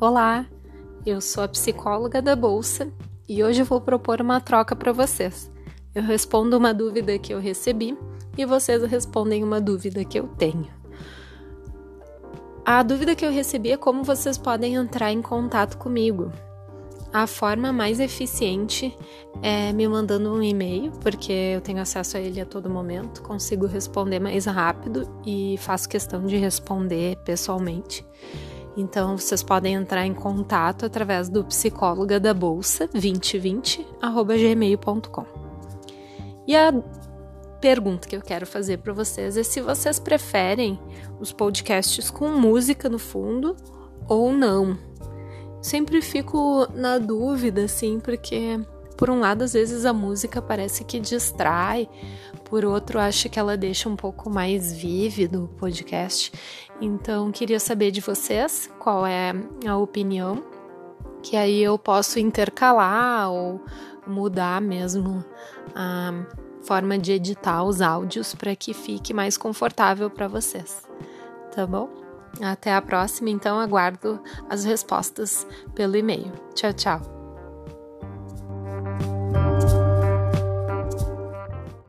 Olá, eu sou a psicóloga da Bolsa e hoje vou propor uma troca para vocês. Eu respondo uma dúvida que eu recebi e vocês respondem uma dúvida que eu tenho. A dúvida que eu recebi é como vocês podem entrar em contato comigo. A forma mais eficiente é me mandando um e-mail, porque eu tenho acesso a ele a todo momento, consigo responder mais rápido e faço questão de responder pessoalmente. Então vocês podem entrar em contato através do psicóloga da bolsa 2020@gmail.com. E a pergunta que eu quero fazer para vocês é se vocês preferem os podcasts com música no fundo ou não. Sempre fico na dúvida assim, porque por um lado, às vezes a música parece que distrai, por outro, acho que ela deixa um pouco mais vívido o podcast. Então, queria saber de vocês qual é a opinião, que aí eu posso intercalar ou mudar mesmo a forma de editar os áudios para que fique mais confortável para vocês. Tá bom? Até a próxima, então aguardo as respostas pelo e-mail. Tchau, tchau.